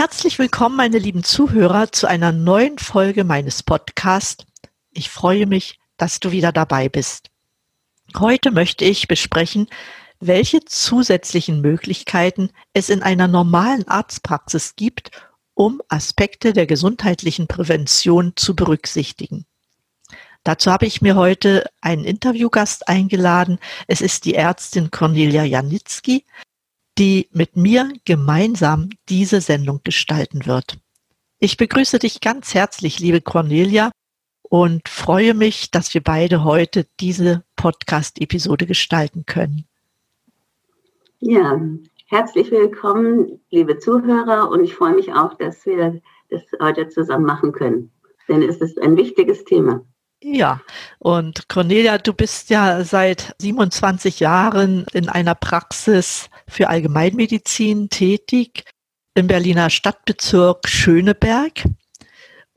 Herzlich willkommen, meine lieben Zuhörer, zu einer neuen Folge meines Podcasts. Ich freue mich, dass du wieder dabei bist. Heute möchte ich besprechen, welche zusätzlichen Möglichkeiten es in einer normalen Arztpraxis gibt, um Aspekte der gesundheitlichen Prävention zu berücksichtigen. Dazu habe ich mir heute einen Interviewgast eingeladen. Es ist die Ärztin Cornelia Janitzki, die mit mir gemeinsam diese Sendung gestalten wird. Ich begrüße dich ganz herzlich, liebe Cornelia, und freue mich, dass wir beide heute diese Podcast-Episode gestalten können. Ja, herzlich willkommen, liebe Zuhörer, und ich freue mich auch, dass wir das heute zusammen machen können, denn es ist ein wichtiges Thema. Ja, und Cornelia, du bist ja seit 27 Jahren in einer Praxis für Allgemeinmedizin tätig im Berliner Stadtbezirk Schöneberg.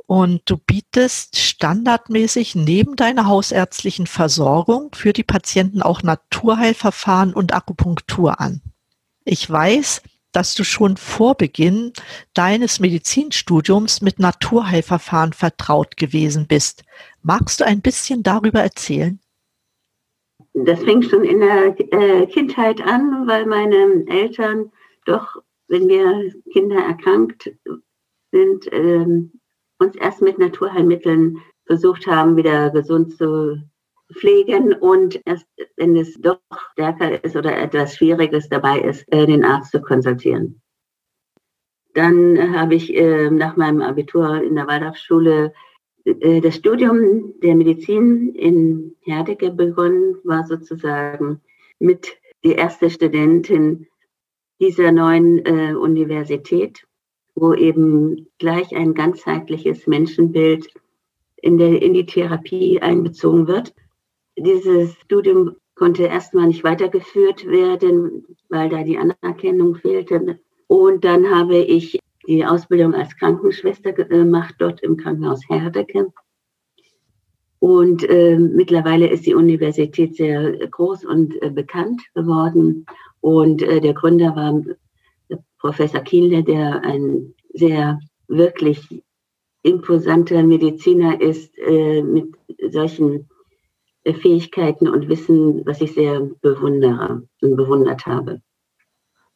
Und du bietest standardmäßig neben deiner hausärztlichen Versorgung für die Patienten auch Naturheilverfahren und Akupunktur an. Ich weiß, dass du schon vor Beginn deines Medizinstudiums mit Naturheilverfahren vertraut gewesen bist. Magst du ein bisschen darüber erzählen? Das fing schon in der äh, Kindheit an, weil meine Eltern doch, wenn wir Kinder erkrankt sind, ähm, uns erst mit Naturheilmitteln versucht haben, wieder gesund zu pflegen und erst wenn es doch stärker ist oder etwas Schwieriges dabei ist, äh, den Arzt zu konsultieren. Dann habe ich äh, nach meinem Abitur in der Waldorfschule das Studium der Medizin in Herdecke begonnen, war sozusagen mit die erste Studentin dieser neuen Universität, wo eben gleich ein ganzheitliches Menschenbild in, der, in die Therapie einbezogen wird dieses Studium konnte erstmal nicht weitergeführt werden, weil da die Anerkennung fehlte. Und dann habe ich die Ausbildung als Krankenschwester gemacht, dort im Krankenhaus Herdecke. Und äh, mittlerweile ist die Universität sehr groß und äh, bekannt geworden. Und äh, der Gründer war Professor Kienle, der ein sehr wirklich imposanter Mediziner ist, äh, mit solchen Fähigkeiten und Wissen, was ich sehr bewundere und bewundert habe.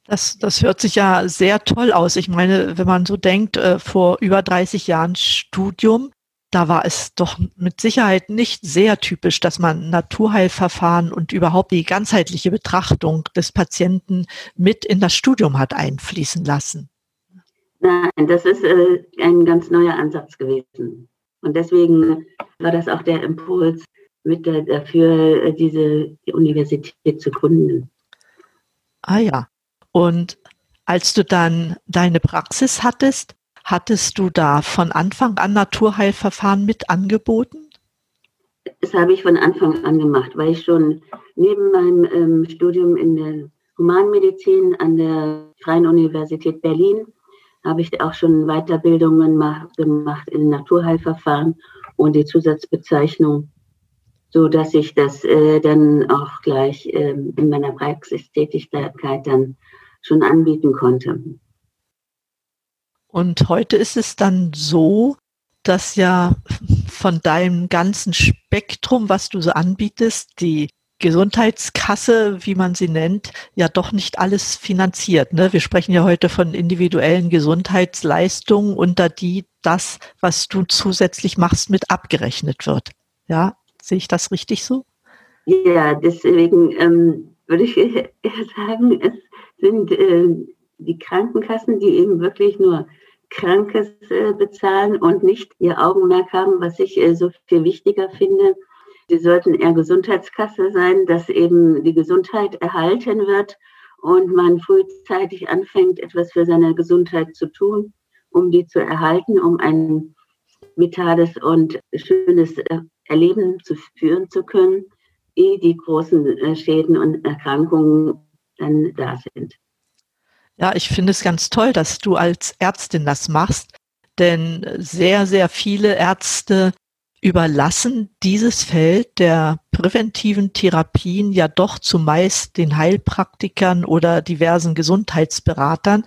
Das, das hört sich ja sehr toll aus. Ich meine, wenn man so denkt, äh, vor über 30 Jahren Studium, da war es doch mit Sicherheit nicht sehr typisch, dass man Naturheilverfahren und überhaupt die ganzheitliche Betrachtung des Patienten mit in das Studium hat einfließen lassen. Nein, das ist äh, ein ganz neuer Ansatz gewesen. Und deswegen war das auch der Impuls, mit der, dafür, äh, diese die Universität zu gründen. Ah ja. Und als du dann deine Praxis hattest, hattest du da von Anfang an Naturheilverfahren mit angeboten? Das habe ich von Anfang an gemacht, weil ich schon neben meinem ähm, Studium in der Humanmedizin an der Freien Universität Berlin habe ich auch schon Weiterbildungen gemacht in Naturheilverfahren und die Zusatzbezeichnung so dass ich das äh, dann auch gleich ähm, in meiner Praxistätigkeit dann schon anbieten konnte. Und heute ist es dann so, dass ja von deinem ganzen Spektrum, was du so anbietest, die Gesundheitskasse, wie man sie nennt, ja doch nicht alles finanziert. Ne? Wir sprechen ja heute von individuellen Gesundheitsleistungen, unter die das, was du zusätzlich machst, mit abgerechnet wird. Ja, Sehe ich das richtig so? Ja, deswegen ähm, würde ich sagen, es sind äh, die Krankenkassen, die eben wirklich nur Krankes äh, bezahlen und nicht ihr Augenmerk haben, was ich äh, so viel wichtiger finde. Sie sollten eher Gesundheitskasse sein, dass eben die Gesundheit erhalten wird und man frühzeitig anfängt, etwas für seine Gesundheit zu tun, um die zu erhalten, um ein vitales und schönes äh, Erleben zu führen zu können, ehe die großen äh, Schäden und Erkrankungen dann da sind. Ja, ich finde es ganz toll, dass du als Ärztin das machst, denn sehr, sehr viele Ärzte überlassen dieses Feld der präventiven Therapien ja doch zumeist den Heilpraktikern oder diversen Gesundheitsberatern.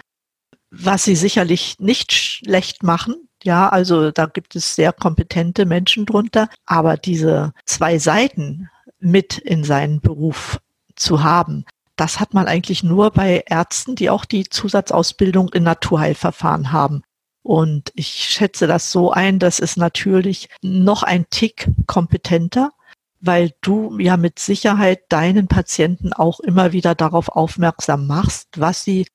was sie sicherlich nicht schlecht machen. Ja, also da gibt es sehr kompetente Menschen drunter. Aber diese zwei Seiten mit in seinen Beruf zu haben, das hat man eigentlich nur bei Ärzten, die auch die Zusatzausbildung in Naturheilverfahren haben. Und ich schätze das so ein, dass es natürlich noch ein Tick kompetenter, weil du ja mit Sicherheit deinen Patienten auch immer wieder darauf aufmerksam machst, was sie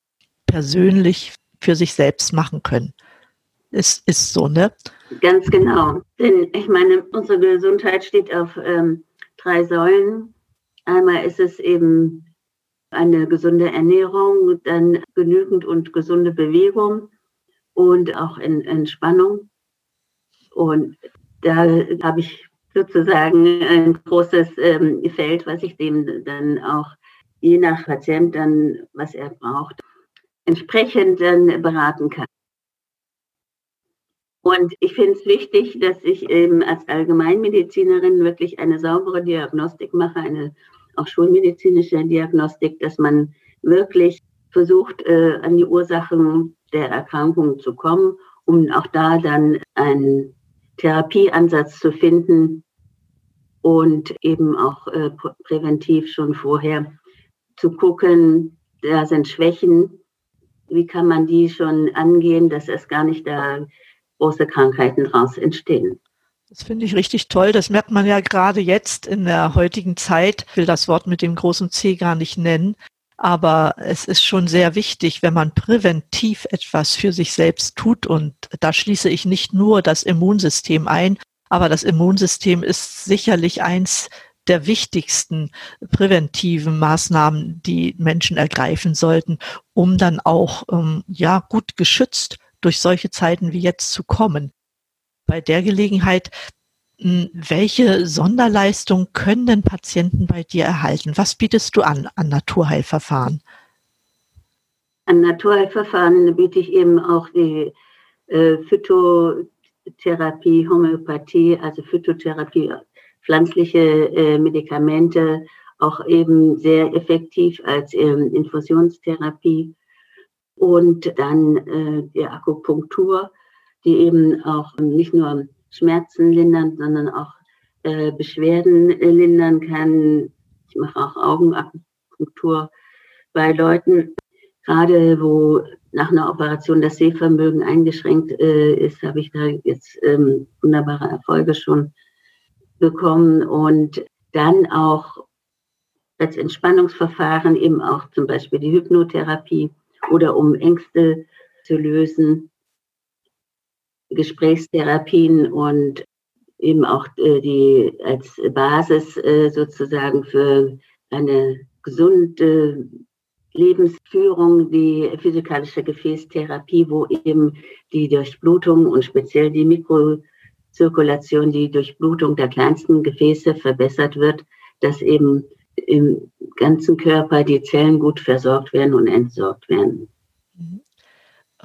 persönlich für sich selbst machen können. Es ist so, ne? Ganz genau. Denn ich meine, unsere Gesundheit steht auf ähm, drei Säulen. Einmal ist es eben eine gesunde Ernährung, dann genügend und gesunde Bewegung und auch in Entspannung. Und da habe ich sozusagen ein großes ähm, Feld, was ich dem dann auch je nach Patient dann, was er braucht, entsprechend dann beraten kann. Und ich finde es wichtig, dass ich eben als Allgemeinmedizinerin wirklich eine saubere Diagnostik mache, eine auch schulmedizinische Diagnostik, dass man wirklich versucht, äh, an die Ursachen der Erkrankung zu kommen, um auch da dann einen Therapieansatz zu finden und eben auch äh, präventiv schon vorher zu gucken, da sind Schwächen, wie kann man die schon angehen, dass es gar nicht da große Krankheiten draus entstehen. Das finde ich richtig toll. Das merkt man ja gerade jetzt in der heutigen Zeit. Ich will das Wort mit dem großen C gar nicht nennen. Aber es ist schon sehr wichtig, wenn man präventiv etwas für sich selbst tut. Und da schließe ich nicht nur das Immunsystem ein, aber das Immunsystem ist sicherlich eins der wichtigsten präventiven Maßnahmen, die Menschen ergreifen sollten, um dann auch ähm, ja gut geschützt durch solche Zeiten wie jetzt zu kommen bei der Gelegenheit, hm, welche Sonderleistung können denn Patienten bei dir erhalten? Was bietest du an an Naturheilverfahren? An Naturheilverfahren biete ich eben auch die äh, Phytotherapie, Homöopathie, also Phytotherapie, pflanzliche äh, Medikamente, auch eben sehr effektiv als ähm, Infusionstherapie und dann äh, die Akupunktur die eben auch nicht nur Schmerzen lindern, sondern auch äh, Beschwerden äh, lindern kann. Ich mache auch Augenakupunktur bei Leuten, gerade wo nach einer Operation das Sehvermögen eingeschränkt äh, ist, habe ich da jetzt ähm, wunderbare Erfolge schon bekommen. Und dann auch als Entspannungsverfahren eben auch zum Beispiel die Hypnotherapie oder um Ängste zu lösen Gesprächstherapien und eben auch äh, die als Basis äh, sozusagen für eine gesunde Lebensführung, die physikalische Gefäßtherapie, wo eben die Durchblutung und speziell die Mikrozirkulation, die Durchblutung der kleinsten Gefäße verbessert wird, dass eben im ganzen Körper die Zellen gut versorgt werden und entsorgt werden.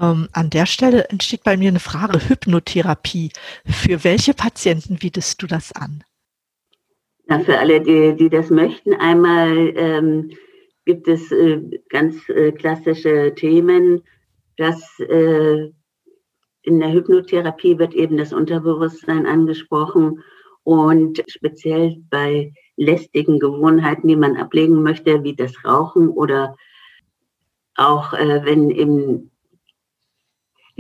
Ähm, an der Stelle entsteht bei mir eine Frage, Hypnotherapie. Für welche Patienten bietest du das an? Ja, für alle, die, die das möchten. Einmal ähm, gibt es äh, ganz äh, klassische Themen, dass äh, in der Hypnotherapie wird eben das Unterbewusstsein angesprochen und speziell bei lästigen Gewohnheiten, die man ablegen möchte, wie das Rauchen oder auch äh, wenn eben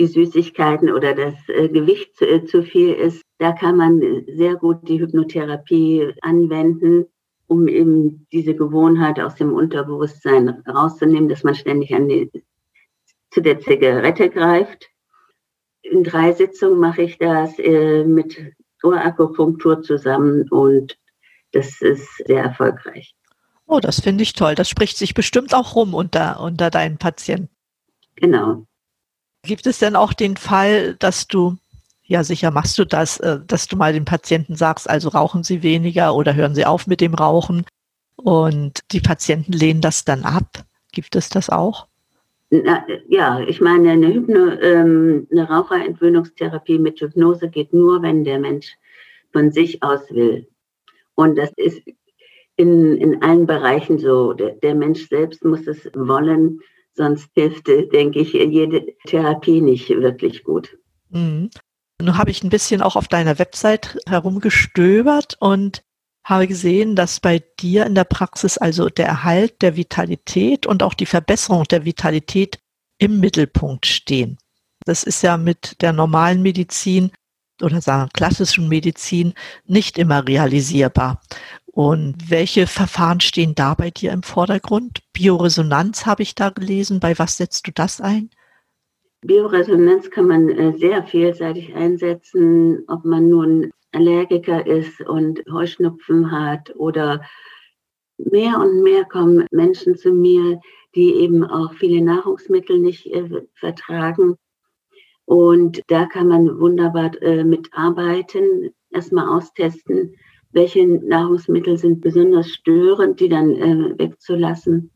die Süßigkeiten oder das äh, Gewicht zu, äh, zu viel ist, da kann man sehr gut die Hypnotherapie anwenden, um eben diese Gewohnheit aus dem Unterbewusstsein rauszunehmen, dass man ständig an die, zu der Zigarette greift. In drei Sitzungen mache ich das äh, mit Ohrakupunktur zusammen und das ist sehr erfolgreich. Oh, das finde ich toll. Das spricht sich bestimmt auch rum unter, unter deinen Patienten. Genau. Gibt es denn auch den Fall, dass du, ja sicher machst du das, äh, dass du mal den Patienten sagst, also rauchen sie weniger oder hören sie auf mit dem Rauchen und die Patienten lehnen das dann ab? Gibt es das auch? Na, ja, ich meine, eine, Hypno, ähm, eine Raucherentwöhnungstherapie mit Hypnose geht nur, wenn der Mensch von sich aus will. Und das ist in, in allen Bereichen so. Der, der Mensch selbst muss es wollen, Sonst hilft, denke ich, jede Therapie nicht wirklich gut. Mhm. Nun habe ich ein bisschen auch auf deiner Website herumgestöbert und habe gesehen, dass bei dir in der Praxis also der Erhalt der Vitalität und auch die Verbesserung der Vitalität im Mittelpunkt stehen. Das ist ja mit der normalen Medizin oder sagen klassischen Medizin nicht immer realisierbar. Und welche Verfahren stehen da bei dir im Vordergrund? Bioresonanz habe ich da gelesen. Bei was setzt du das ein? Bioresonanz kann man äh, sehr vielseitig einsetzen, ob man nun Allergiker ist und Heuschnupfen hat oder mehr und mehr kommen Menschen zu mir, die eben auch viele Nahrungsmittel nicht äh, vertragen. Und da kann man wunderbar äh, mitarbeiten, erstmal austesten, welche Nahrungsmittel sind besonders störend, die dann äh, wegzulassen.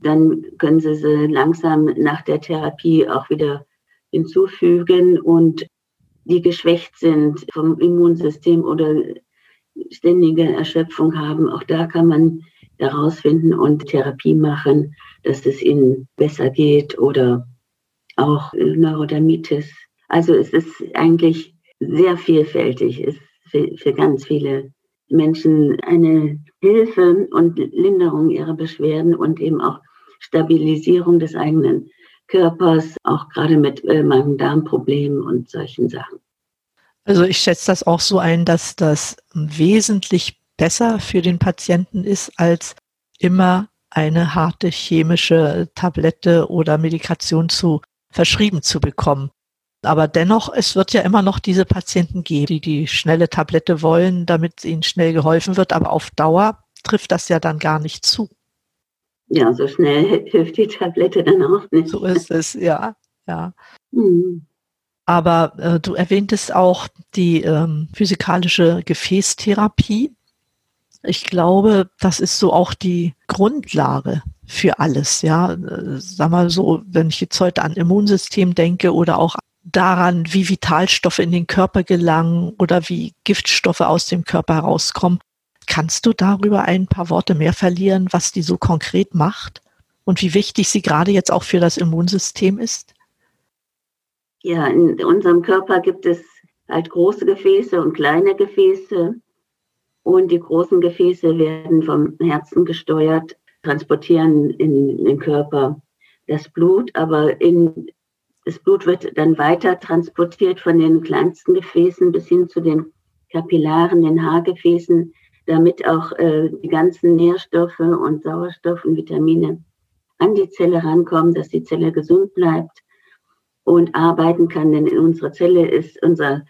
Dann können Sie sie langsam nach der Therapie auch wieder hinzufügen und die geschwächt sind vom Immunsystem oder ständige Erschöpfung haben, auch da kann man herausfinden und Therapie machen, dass es ihnen besser geht oder auch Neurodermitis. Also es ist eigentlich sehr vielfältig, ist für ganz viele Menschen eine Hilfe und Linderung ihrer Beschwerden und eben auch Stabilisierung des eigenen Körpers, auch gerade mit äh, Magen-Darm-Problemen und solchen Sachen. Also ich schätze das auch so ein, dass das wesentlich besser für den Patienten ist, als immer eine harte chemische Tablette oder Medikation zu verschrieben zu bekommen. Aber dennoch, es wird ja immer noch diese Patienten geben, die die schnelle Tablette wollen, damit ihnen schnell geholfen wird. Aber auf Dauer trifft das ja dann gar nicht zu. Ja, so schnell hilft die Tablette dann auch nicht. So ist es, ja, ja. Mhm. Aber äh, du erwähntest auch die ähm, physikalische Gefäßtherapie. Ich glaube, das ist so auch die Grundlage für alles, ja. Äh, sag mal so, wenn ich jetzt heute an Immunsystem denke oder auch daran, wie Vitalstoffe in den Körper gelangen oder wie Giftstoffe aus dem Körper herauskommen, Kannst du darüber ein paar Worte mehr verlieren, was die so konkret macht und wie wichtig sie gerade jetzt auch für das Immunsystem ist? Ja, in unserem Körper gibt es halt große Gefäße und kleine Gefäße. Und die großen Gefäße werden vom Herzen gesteuert, transportieren in den Körper das Blut, aber in, das Blut wird dann weiter transportiert von den kleinsten Gefäßen bis hin zu den Kapillaren, den Haargefäßen damit auch äh, die ganzen Nährstoffe und Sauerstoff und Vitamine an die Zelle rankommen, dass die Zelle gesund bleibt und arbeiten kann. Denn in unserer Zelle ist unser,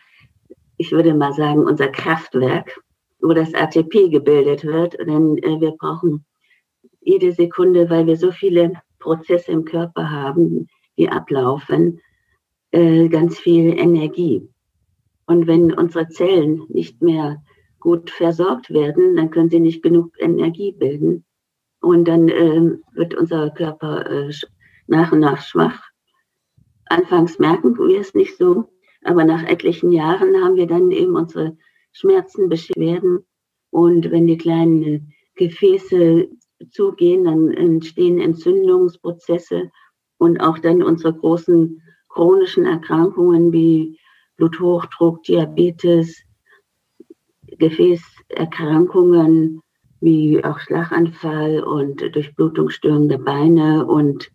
ich würde mal sagen, unser Kraftwerk, wo das ATP gebildet wird. Denn äh, wir brauchen jede Sekunde, weil wir so viele Prozesse im Körper haben, die ablaufen, äh, ganz viel Energie. Und wenn unsere Zellen nicht mehr gut versorgt werden, dann können sie nicht genug Energie bilden. Und dann äh, wird unser Körper äh, nach und nach schwach. Anfangs merken wir es nicht so, aber nach etlichen Jahren haben wir dann eben unsere Schmerzen, Beschwerden. Und wenn die kleinen Gefäße zugehen, dann entstehen Entzündungsprozesse und auch dann unsere großen chronischen Erkrankungen wie Bluthochdruck, Diabetes, Gefäßerkrankungen wie auch Schlaganfall und Durchblutungsstörung der Beine und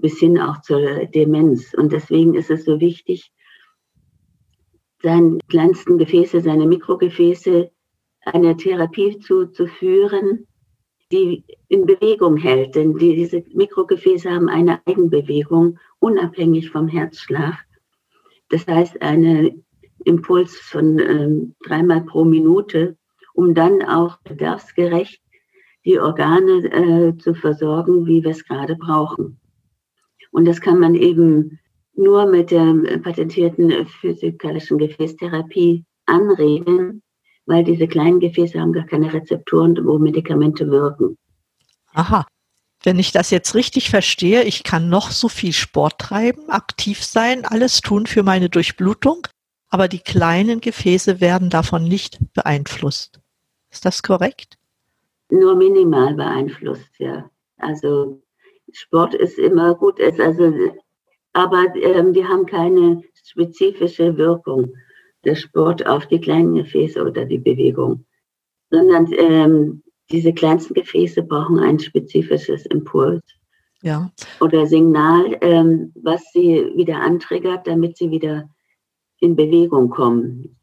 bis hin auch zur Demenz. Und deswegen ist es so wichtig, seine kleinsten Gefäße, seine Mikrogefäße einer Therapie zuzuführen, die in Bewegung hält. Denn diese Mikrogefäße haben eine Eigenbewegung, unabhängig vom Herzschlag. Das heißt, eine Impuls von ähm, dreimal pro Minute, um dann auch bedarfsgerecht die Organe äh, zu versorgen, wie wir es gerade brauchen. Und das kann man eben nur mit der patentierten physikalischen Gefäßtherapie anregen, weil diese kleinen Gefäße haben gar keine Rezeptoren, wo Medikamente wirken. Aha. Wenn ich das jetzt richtig verstehe, ich kann noch so viel Sport treiben, aktiv sein, alles tun für meine Durchblutung, aber die kleinen Gefäße werden davon nicht beeinflusst. Ist das korrekt? Nur minimal beeinflusst, ja. Also Sport ist immer gut, ist also, aber ähm, die haben keine spezifische Wirkung, der Sport auf die kleinen Gefäße oder die Bewegung, sondern ähm, diese kleinsten Gefäße brauchen ein spezifisches Impuls ja. oder Signal, ähm, was sie wieder antriggert, damit sie wieder in Bewegung kommen.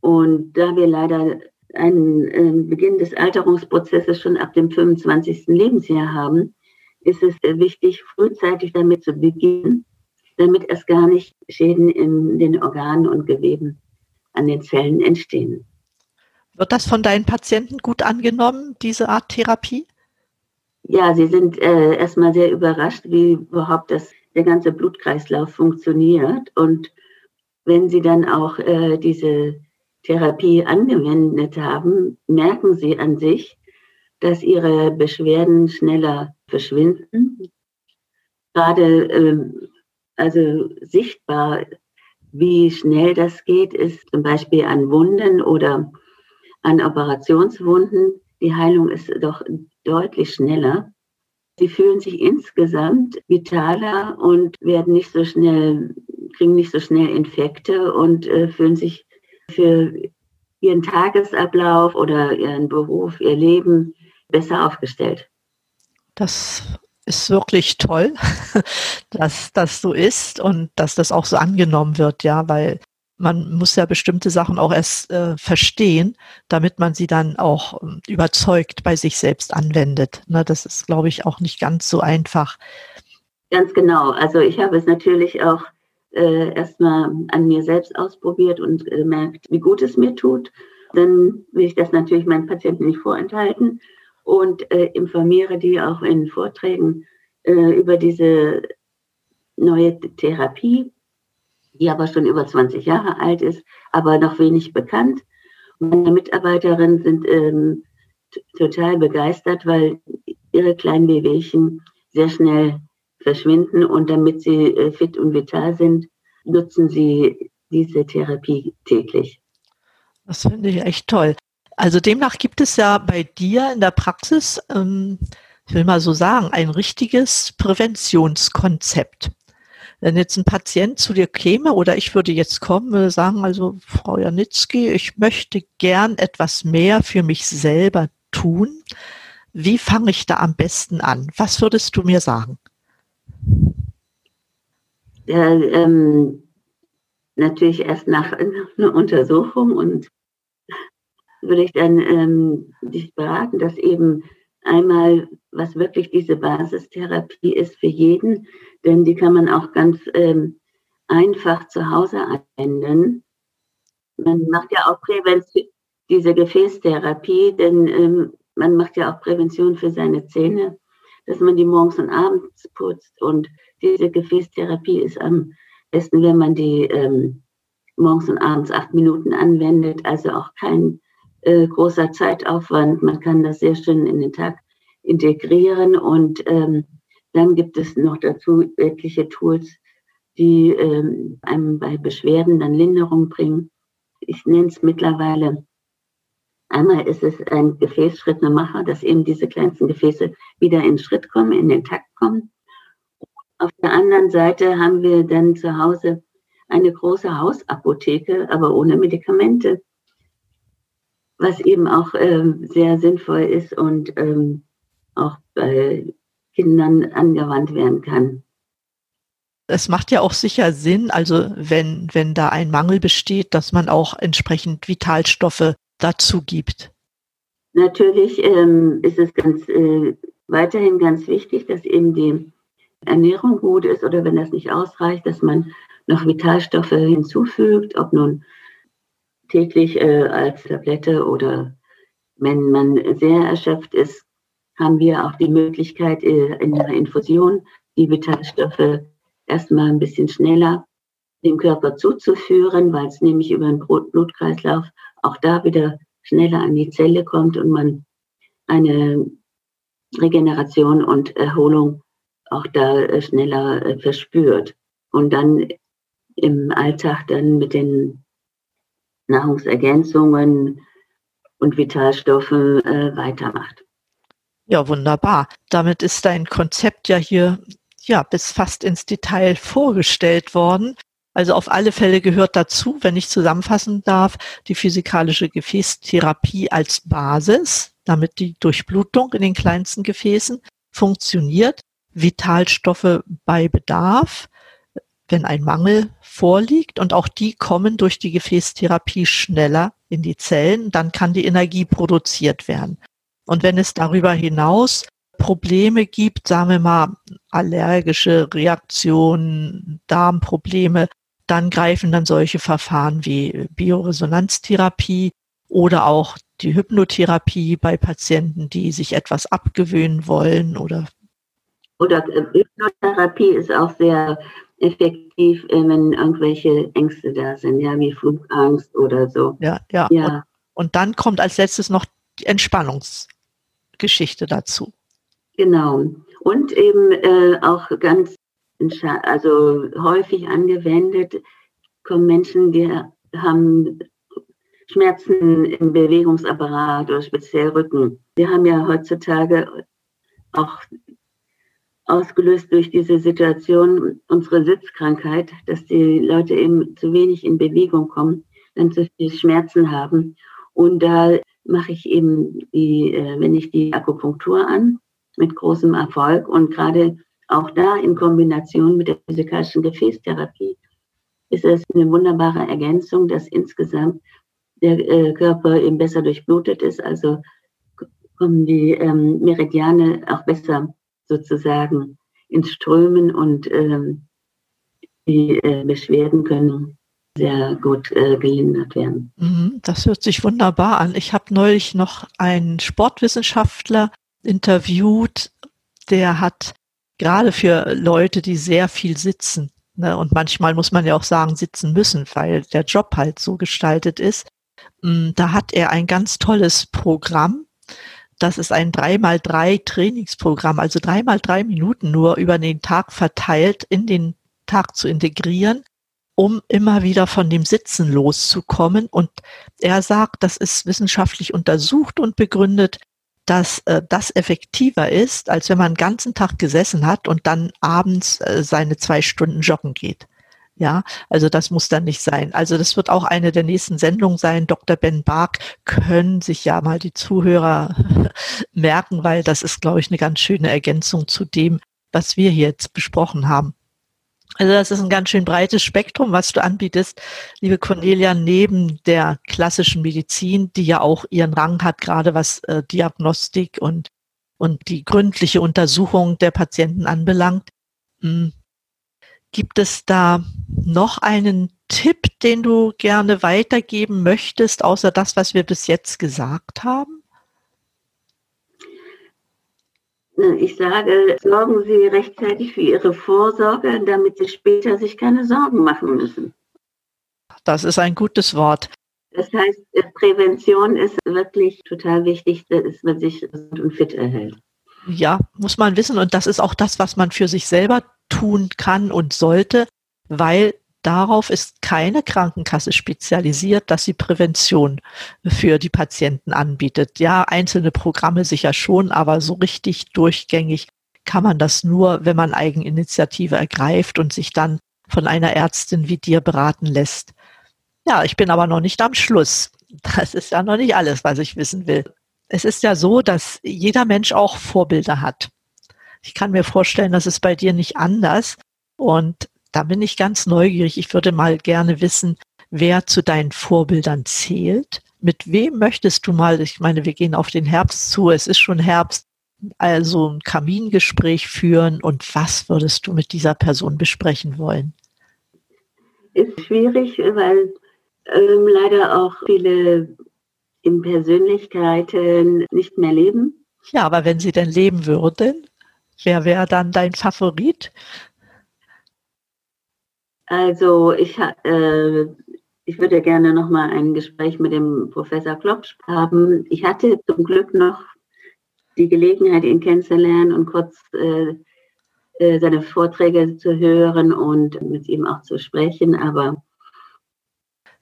Und da wir leider einen äh, Beginn des Alterungsprozesses schon ab dem 25. Lebensjahr haben, ist es wichtig, frühzeitig damit zu beginnen, damit erst gar nicht Schäden in den Organen und Geweben an den Zellen entstehen. Wird das von deinen Patienten gut angenommen, diese Art Therapie? Ja, sie sind äh, erstmal sehr überrascht, wie überhaupt das, der ganze Blutkreislauf funktioniert. Und wenn sie dann auch äh, diese Therapie angewendet haben, merken sie an sich, dass ihre Beschwerden schneller verschwinden. Gerade ähm, also sichtbar, wie schnell das geht, ist zum Beispiel an Wunden oder an Operationswunden. Die Heilung ist doch deutlich schneller. Sie fühlen sich insgesamt vitaler und werden nicht so schnell, kriegen nicht so schnell Infekte und äh, fühlen sich für ihren Tagesablauf oder ihren Beruf, ihr Leben besser aufgestellt. Das ist wirklich toll, dass das so ist und dass das auch so angenommen wird, ja, weil man muss ja bestimmte Sachen auch erst äh, verstehen, damit man sie dann auch äh, überzeugt bei sich selbst anwendet. Ne, das ist, glaube ich, auch nicht ganz so einfach. Ganz genau. Also ich habe es natürlich auch äh, erstmal an mir selbst ausprobiert und gemerkt, wie gut es mir tut. Dann will ich das natürlich meinen Patienten nicht vorenthalten und äh, informiere die auch in Vorträgen äh, über diese neue Therapie, die aber schon über 20 Jahre alt ist, aber noch wenig bekannt. Meine Mitarbeiterinnen sind ähm, total begeistert, weil ihre kleinen Wehwehchen sehr schnell verschwinden und damit sie äh, fit und vital sind, nutzen sie diese Therapie täglich. Das finde ich echt toll. Also demnach gibt es ja bei dir in der Praxis, ähm, ich will mal so sagen, ein richtiges Präventionskonzept. Wenn jetzt ein Patient zu dir käme oder ich würde jetzt kommen, würde sagen, also Frau Janitzki, ich möchte gern etwas mehr für mich selber tun. Wie fange ich da am besten an? Was würdest du mir sagen? Ja, ähm, natürlich erst nach einer Untersuchung und würde ich dann ähm, dich beraten, dass eben einmal, was wirklich diese Basistherapie ist für jeden, denn die kann man auch ganz ähm, einfach zu Hause anwenden. Man macht ja auch Prävention, diese Gefäßtherapie, denn ähm, man macht ja auch Prävention für seine Zähne, dass man die morgens und abends putzt. Und diese Gefäßtherapie ist am besten, wenn man die ähm, morgens und abends acht Minuten anwendet, also auch kein äh, großer Zeitaufwand. Man kann das sehr schön in den Tag integrieren und ähm, dann gibt es noch dazu etliche Tools, die ähm, einem bei Beschwerden dann Linderung bringen. Ich nenne es mittlerweile, einmal ist es ein Gefäßschrittemacher, dass eben diese kleinsten Gefäße wieder in Schritt kommen, in den Takt kommen. Auf der anderen Seite haben wir dann zu Hause eine große Hausapotheke, aber ohne Medikamente was eben auch ähm, sehr sinnvoll ist und ähm, auch bei Kindern angewandt werden kann. Es macht ja auch sicher Sinn, also wenn, wenn da ein Mangel besteht, dass man auch entsprechend Vitalstoffe dazu gibt. Natürlich ähm, ist es ganz äh, weiterhin ganz wichtig, dass eben die Ernährung gut ist oder wenn das nicht ausreicht, dass man noch Vitalstoffe hinzufügt, ob nun täglich äh, als Tablette oder wenn man sehr erschöpft ist, haben wir auch die Möglichkeit äh, in der Infusion die Vitalstoffe erstmal ein bisschen schneller dem Körper zuzuführen, weil es nämlich über den Blutkreislauf auch da wieder schneller an die Zelle kommt und man eine Regeneration und Erholung auch da äh, schneller äh, verspürt. Und dann im Alltag dann mit den Nahrungsergänzungen und Vitalstoffe äh, weitermacht. Ja, wunderbar. Damit ist dein Konzept ja hier ja bis fast ins Detail vorgestellt worden. Also auf alle Fälle gehört dazu, wenn ich zusammenfassen darf, die physikalische Gefäßtherapie als Basis, damit die Durchblutung in den kleinsten Gefäßen funktioniert, Vitalstoffe bei Bedarf, wenn ein Mangel vorliegt und auch die kommen durch die Gefäßtherapie schneller in die Zellen, dann kann die Energie produziert werden. Und wenn es darüber hinaus Probleme gibt, sagen wir mal allergische Reaktionen, Darmprobleme, dann greifen dann solche Verfahren wie Bioresonanztherapie oder auch die Hypnotherapie bei Patienten, die sich etwas abgewöhnen wollen oder oder äh, Hypnotherapie ist auch sehr effektiv, äh, wenn irgendwelche Ängste da sind, ja, wie Flugangst oder so. Ja, ja. ja. Und, und dann kommt als letztes noch die Entspannungsgeschichte dazu. Genau. Und eben äh, auch ganz, also häufig angewendet, kommen Menschen, die haben Schmerzen im Bewegungsapparat oder speziell Rücken. Wir haben ja heutzutage auch ausgelöst durch diese Situation unsere Sitzkrankheit, dass die Leute eben zu wenig in Bewegung kommen, dann zu viel Schmerzen haben. Und da mache ich eben die, äh, wenn ich die Akupunktur an, mit großem Erfolg und gerade auch da in Kombination mit der physikalischen Gefäßtherapie ist es eine wunderbare Ergänzung, dass insgesamt der äh, Körper eben besser durchblutet ist, also kommen die ähm, Meridiane auch besser sozusagen ins Strömen und ähm, die äh, Beschwerden können sehr gut äh, gelindert werden. Mhm, das hört sich wunderbar an. Ich habe neulich noch einen Sportwissenschaftler interviewt, der hat gerade für Leute, die sehr viel sitzen, ne, und manchmal muss man ja auch sagen, sitzen müssen, weil der Job halt so gestaltet ist, mm, da hat er ein ganz tolles Programm, das ist ein 3x3 Trainingsprogramm, also 3x3 Minuten nur über den Tag verteilt in den Tag zu integrieren, um immer wieder von dem Sitzen loszukommen. Und er sagt, das ist wissenschaftlich untersucht und begründet, dass äh, das effektiver ist, als wenn man den ganzen Tag gesessen hat und dann abends äh, seine zwei Stunden joggen geht. Ja, also das muss dann nicht sein. Also das wird auch eine der nächsten Sendungen sein. Dr. Ben Bark können sich ja mal die Zuhörer merken, weil das ist, glaube ich, eine ganz schöne Ergänzung zu dem, was wir hier jetzt besprochen haben. Also das ist ein ganz schön breites Spektrum, was du anbietest, liebe Cornelia, neben der klassischen Medizin, die ja auch ihren Rang hat, gerade was äh, Diagnostik und, und die gründliche Untersuchung der Patienten anbelangt. Hm, Gibt es da noch einen Tipp, den du gerne weitergeben möchtest, außer das, was wir bis jetzt gesagt haben? Ich sage, sorgen Sie rechtzeitig für Ihre Vorsorge, damit Sie später sich keine Sorgen machen müssen. Das ist ein gutes Wort. Das heißt, Prävention ist wirklich total wichtig, dass man sich gesund und fit erhält. Ja, muss man wissen. Und das ist auch das, was man für sich selber tun kann und sollte, weil darauf ist keine Krankenkasse spezialisiert, dass sie Prävention für die Patienten anbietet. Ja, einzelne Programme sicher schon, aber so richtig durchgängig kann man das nur, wenn man Eigeninitiative ergreift und sich dann von einer Ärztin wie dir beraten lässt. Ja, ich bin aber noch nicht am Schluss. Das ist ja noch nicht alles, was ich wissen will. Es ist ja so, dass jeder Mensch auch Vorbilder hat. Ich kann mir vorstellen, das ist bei dir nicht anders. Und da bin ich ganz neugierig. Ich würde mal gerne wissen, wer zu deinen Vorbildern zählt. Mit wem möchtest du mal, ich meine, wir gehen auf den Herbst zu, es ist schon Herbst, also ein Kamingespräch führen und was würdest du mit dieser Person besprechen wollen? Ist schwierig, weil ähm, leider auch viele in Persönlichkeiten nicht mehr leben. Ja, aber wenn sie denn leben würden? Wer wäre dann dein Favorit? Also ich, äh, ich würde gerne noch mal ein Gespräch mit dem Professor Klopsch haben. Ich hatte zum Glück noch die Gelegenheit, ihn kennenzulernen und kurz äh, äh, seine Vorträge zu hören und mit ihm auch zu sprechen. Aber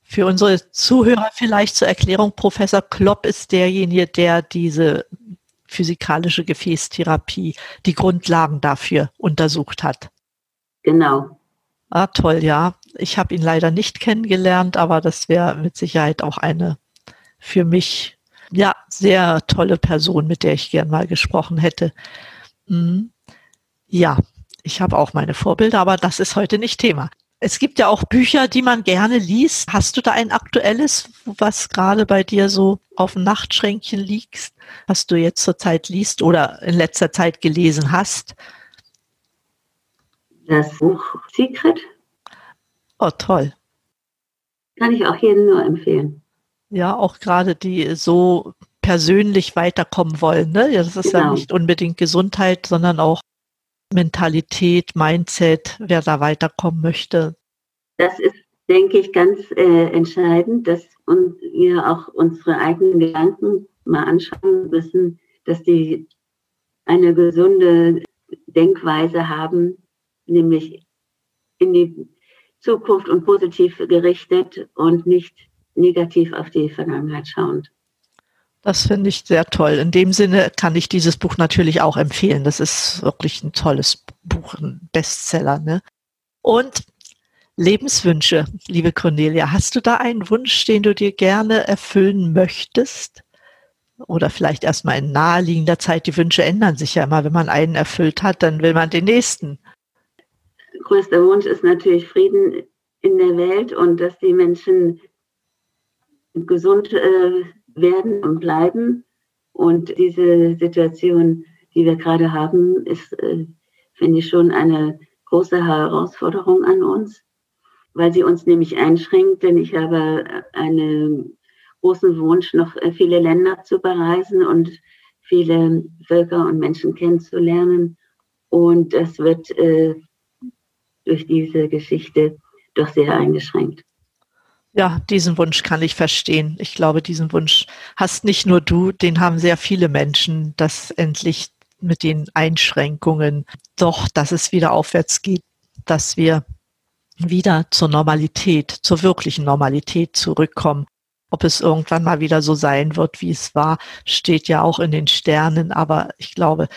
für unsere Zuhörer vielleicht zur Erklärung, Professor Klopp ist derjenige, der diese physikalische Gefäßtherapie die Grundlagen dafür untersucht hat. Genau. Ah, toll, ja. Ich habe ihn leider nicht kennengelernt, aber das wäre mit Sicherheit auch eine für mich ja sehr tolle Person, mit der ich gern mal gesprochen hätte. Mhm. Ja, ich habe auch meine Vorbilder, aber das ist heute nicht Thema. Es gibt ja auch Bücher, die man gerne liest. Hast du da ein aktuelles, was gerade bei dir so auf dem Nachtschränkchen liegt, was du jetzt zurzeit liest oder in letzter Zeit gelesen hast? Das Buch Secret. Oh, toll. Kann ich auch jedem nur empfehlen. Ja, auch gerade die so persönlich weiterkommen wollen. Ne? Ja, das ist genau. ja nicht unbedingt Gesundheit, sondern auch Mentalität, Mindset, wer da weiterkommen möchte. Das ist, denke ich, ganz äh, entscheidend, dass wir auch unsere eigenen Gedanken mal anschauen müssen, dass die eine gesunde Denkweise haben, nämlich in die Zukunft und positiv gerichtet und nicht negativ auf die Vergangenheit schauend. Das finde ich sehr toll. In dem Sinne kann ich dieses Buch natürlich auch empfehlen. Das ist wirklich ein tolles Buch, ein Bestseller. Ne? Und Lebenswünsche, liebe Cornelia, hast du da einen Wunsch, den du dir gerne erfüllen möchtest? Oder vielleicht erstmal in naheliegender Zeit. Die Wünsche ändern sich ja immer. Wenn man einen erfüllt hat, dann will man den nächsten. Größter Wunsch ist natürlich Frieden in der Welt und dass die Menschen gesund äh, werden und bleiben. Und diese Situation, die wir gerade haben, ist, äh, finde ich, schon eine große Herausforderung an uns, weil sie uns nämlich einschränkt. Denn ich habe einen großen Wunsch, noch viele Länder zu bereisen und viele Völker und Menschen kennenzulernen. Und das wird äh, durch diese Geschichte doch sehr eingeschränkt. Ja, diesen Wunsch kann ich verstehen. Ich glaube, diesen Wunsch hast nicht nur du, den haben sehr viele Menschen, dass endlich mit den Einschränkungen doch, dass es wieder aufwärts geht, dass wir wieder zur Normalität, zur wirklichen Normalität zurückkommen. Ob es irgendwann mal wieder so sein wird, wie es war, steht ja auch in den Sternen. Aber ich glaube,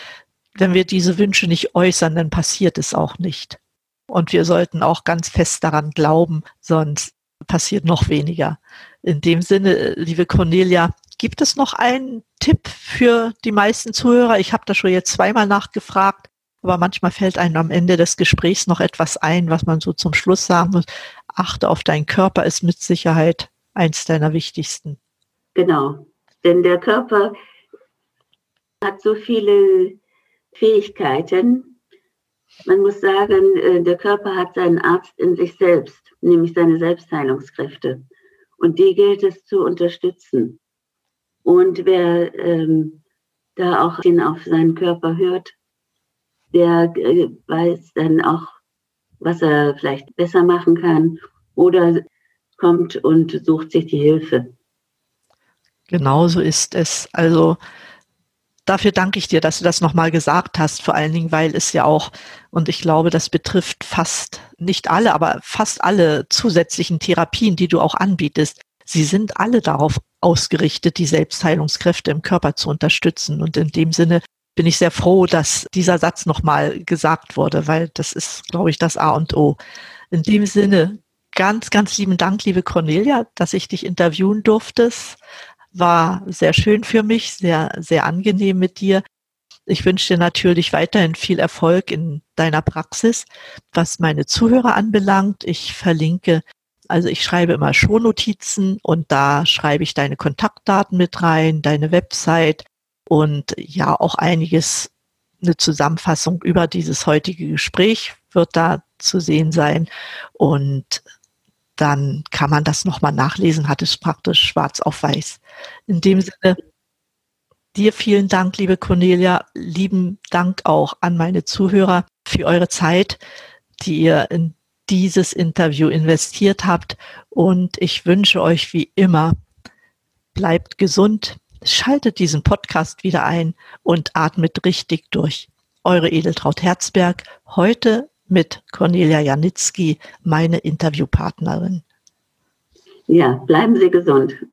wenn wir diese Wünsche nicht äußern, dann passiert es auch nicht. Und wir sollten auch ganz fest daran glauben, sonst passiert noch weniger. In dem Sinne, liebe Cornelia, gibt es noch einen Tipp für die meisten Zuhörer? Ich habe da schon jetzt zweimal nachgefragt, aber manchmal fällt einem am Ende des Gesprächs noch etwas ein, was man so zum Schluss sagen muss. Achte auf deinen Körper ist mit Sicherheit eins deiner wichtigsten. Genau, denn der Körper hat so viele Fähigkeiten, man muss sagen, äh, der Körper hat seinen Arzt in sich selbst, nämlich seine Selbstheilungskräfte. Und die gilt es zu unterstützen. Und wer ähm, da auch auf seinen Körper hört, der äh, weiß dann auch, was er vielleicht besser machen kann oder kommt und sucht sich die Hilfe. Genauso ist es. Also dafür danke ich dir, dass du das nochmal gesagt hast, vor allen Dingen, weil es ja auch, und ich glaube, das betrifft fast nicht alle, aber fast alle zusätzlichen Therapien, die du auch anbietest. Sie sind alle darauf ausgerichtet, die Selbstheilungskräfte im Körper zu unterstützen. Und in dem Sinne bin ich sehr froh, dass dieser Satz nochmal gesagt wurde, weil das ist, glaube ich, das A und O. In dem Sinne, ganz, ganz lieben Dank, liebe Cornelia, dass ich dich interviewen durfte war sehr schön für mich, sehr, sehr angenehm mit dir. Ich wünsche dir natürlich weiterhin viel Erfolg in deiner Praxis. Was meine Zuhörer anbelangt, ich verlinke, also ich schreibe immer Shownotizen und da schreibe ich deine Kontaktdaten mit rein, deine Website und ja auch einiges, eine Zusammenfassung über dieses heutige Gespräch wird da zu sehen sein. Und dann kann man das nochmal nachlesen, hat es praktisch schwarz auf weiß. In dem Sinne, dir vielen Dank, liebe Cornelia, lieben Dank auch an meine Zuhörer für eure Zeit, die ihr in dieses Interview investiert habt. Und ich wünsche euch wie immer, bleibt gesund, schaltet diesen Podcast wieder ein und atmet richtig durch. Eure Edeltraut Herzberg, heute mit Cornelia Janitzki, meine Interviewpartnerin. Ja, bleiben Sie gesund.